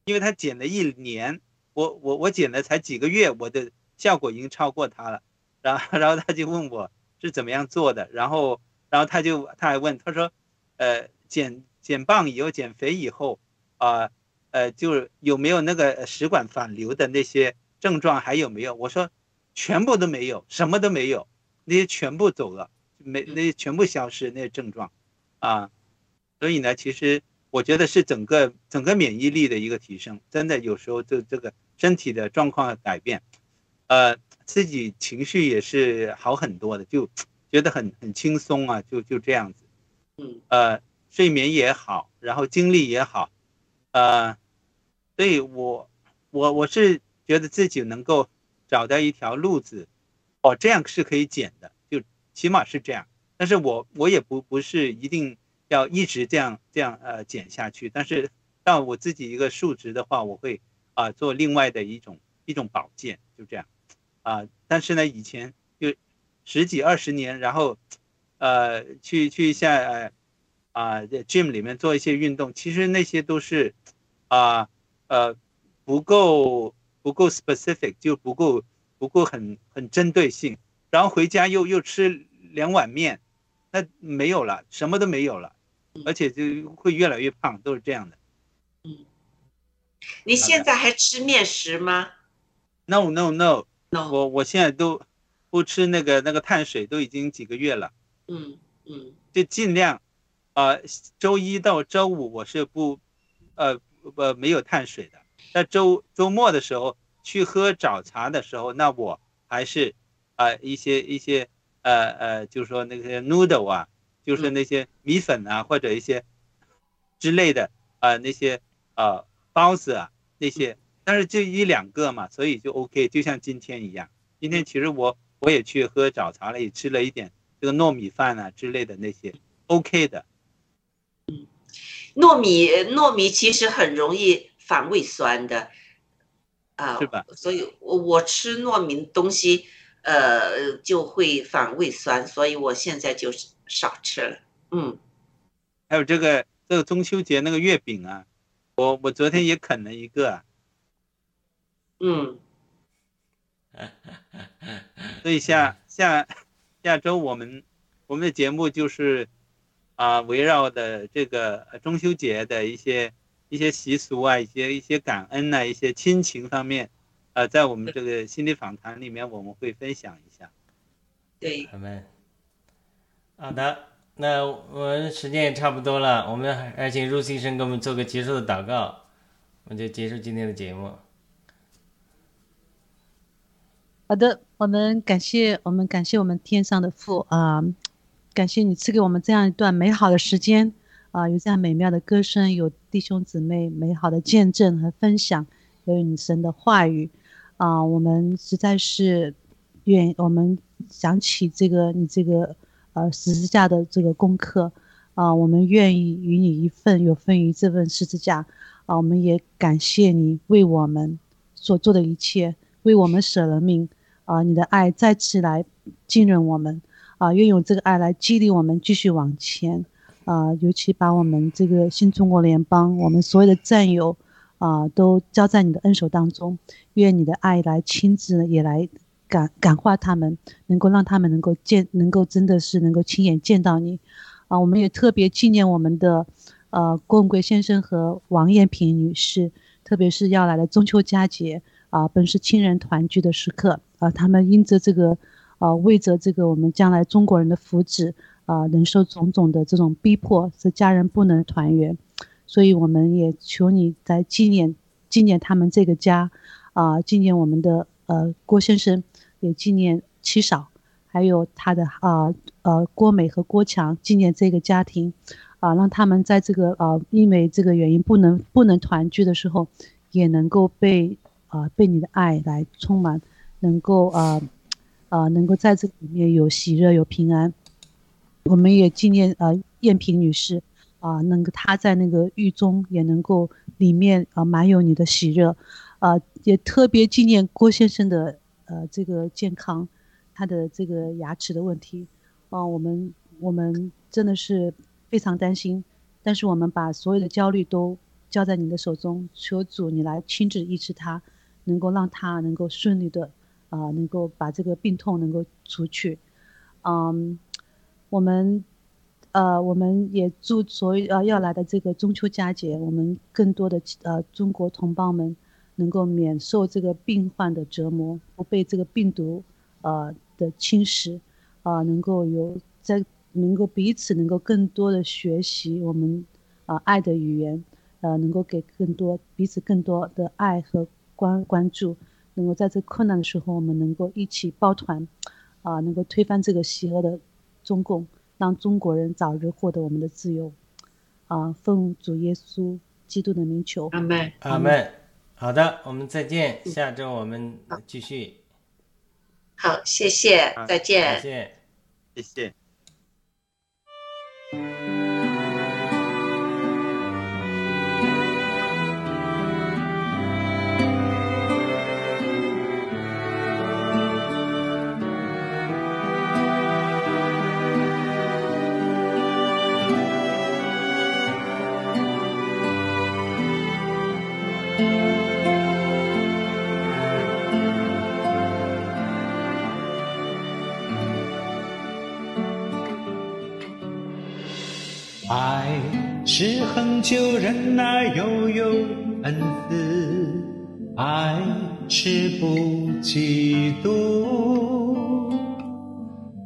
因为他减了一年，我我我减了才几个月，我的效果已经超过他了，然后然后他就问我是怎么样做的，然后。然后他就他还问他说，呃，减减磅以后减肥以后啊，呃，就是有没有那个食管反流的那些症状还有没有？我说全部都没有，什么都没有，那些全部走了，没那些全部消失那些症状，啊，所以呢，其实我觉得是整个整个免疫力的一个提升，真的有时候就这个身体的状况改变，呃，自己情绪也是好很多的，就。觉得很很轻松啊，就就这样子，嗯，呃，睡眠也好，然后精力也好，呃，所以我我我是觉得自己能够找到一条路子，哦，这样是可以减的，就起码是这样。但是我我也不不是一定要一直这样这样呃减下去，但是到我自己一个数值的话，我会啊做另外的一种一种保健，就这样，啊，但是呢以前。十几二十年，然后，呃，去去一下，呃，啊，在 gym 里面做一些运动，其实那些都是，啊，呃，不够不够 specific，就不够不够很很针对性，然后回家又又吃两碗面，那没有了，什么都没有了，而且就会越来越胖，都是这样的。嗯，你现在还吃面食吗？No No No No，我我现在都。不吃那个那个碳水都已经几个月了，嗯嗯，就尽量，呃，周一到周五我是不，呃不没有碳水的。那周周末的时候去喝早茶的时候，那我还是啊一些一些呃呃，就是说那些 noodle 啊，就是那些米粉啊或者一些之类的啊那些啊包子啊那些，但是就一两个嘛，所以就 OK，就像今天一样。今天其实我。我也去喝早茶了，也吃了一点这个糯米饭啊之类的那些，OK 的。嗯，糯米糯米其实很容易反胃酸的，啊，是吧？所以我我吃糯米东西，呃，就会反胃酸，所以我现在就是少吃了。嗯，还有这个这个中秋节那个月饼啊，我我昨天也啃了一个。嗯。[laughs] 所以下下下周我们我们的节目就是啊，围绕的这个中秋节的一些一些习俗啊，一些一些感恩呐，一些亲情方面，呃，在我们这个心理访谈里面，我们会分享一下。对，好们，好的，那我们时间也差不多了，我们还请入医生给我们做个结束的祷告，我们就结束今天的节目。好的，我们感谢我们感谢我们天上的父啊，感谢你赐给我们这样一段美好的时间啊，有这样美妙的歌声，有弟兄姊妹美好的见证和分享，有你神的话语啊，我们实在是愿我们想起这个你这个呃十字架的这个功课啊，我们愿意与你一份，有份于这份十字架啊，我们也感谢你为我们所做的一切，为我们舍了命。啊，你的爱再次来浸润我们，啊，愿用这个爱来激励我们继续往前，啊，尤其把我们这个新中国联邦，我们所有的战友，啊，都交在你的恩手当中，愿你的爱来亲自也来感感化他们，能够让他们能够见，能够真的是能够亲眼见到你，啊，我们也特别纪念我们的，呃，郭文贵先生和王艳萍女士，特别是要来的中秋佳节。啊，本是亲人团聚的时刻啊！他们因着这个，啊，为着这个我们将来中国人的福祉啊忍受种种的这种逼迫，使家人不能团圆。所以我们也求你在纪念纪念他们这个家，啊，纪念我们的呃郭先生，也纪念七嫂，还有他的啊呃郭美和郭强，纪念这个家庭，啊，让他们在这个啊因为这个原因不能不能团聚的时候，也能够被啊被你的爱来充满，能够啊啊能够在这里面有喜乐有平安。我们也纪念啊燕萍女士。啊，能够她在那个狱中也能够里面啊满有你的喜乐，啊，也特别纪念郭先生的呃这个健康，他的这个牙齿的问题，啊，我们我们真的是非常担心，但是我们把所有的焦虑都交在你的手中，求主你来亲自医治他，能够让他能够顺利的啊，能够把这个病痛能够除去，嗯，我们。呃，我们也祝所有呃要来的这个中秋佳节，我们更多的呃中国同胞们能够免受这个病患的折磨，不被这个病毒呃的侵蚀，啊，能够有在能够彼此能够更多的学习我们啊爱的语言，呃，能够给更多彼此更多的爱和关关注，能够在这困难的时候，我们能够一起抱团，啊，能够推翻这个邪恶的中共。让中国人早日获得我们的自由，啊！奉主耶稣基督的名求，阿门，阿门。好的，我们再见，下周我们继续。好，谢谢，再见，谢谢，谢谢。是恒久忍耐，又有恩慈；爱是不嫉妒，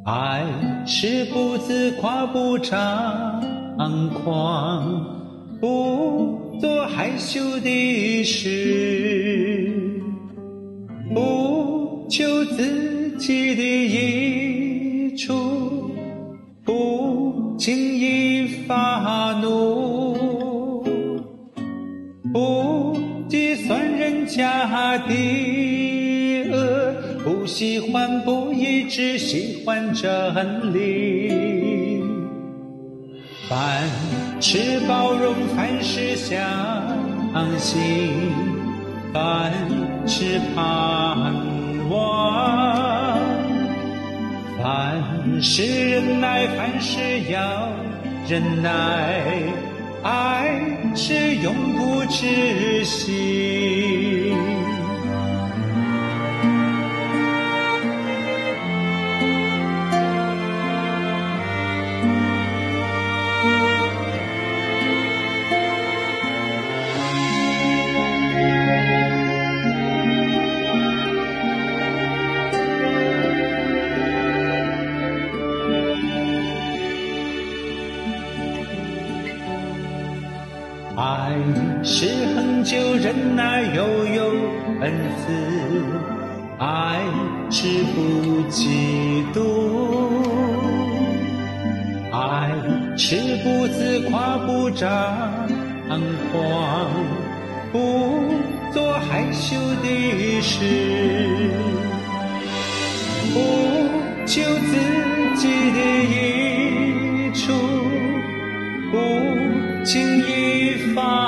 爱是不自夸，不张狂，不做害羞的事，不求自己的益处，不轻易发怒。不计算人家的恶，不喜欢不义，只喜欢真理。凡事包容，凡事相信，凡事盼望，凡事忍耐，凡事要忍耐。爱是永不止息。就忍耐又有恩慈，爱是不嫉妒，爱是不自夸不张狂，不做害羞的事，不求自己的益处，不轻易发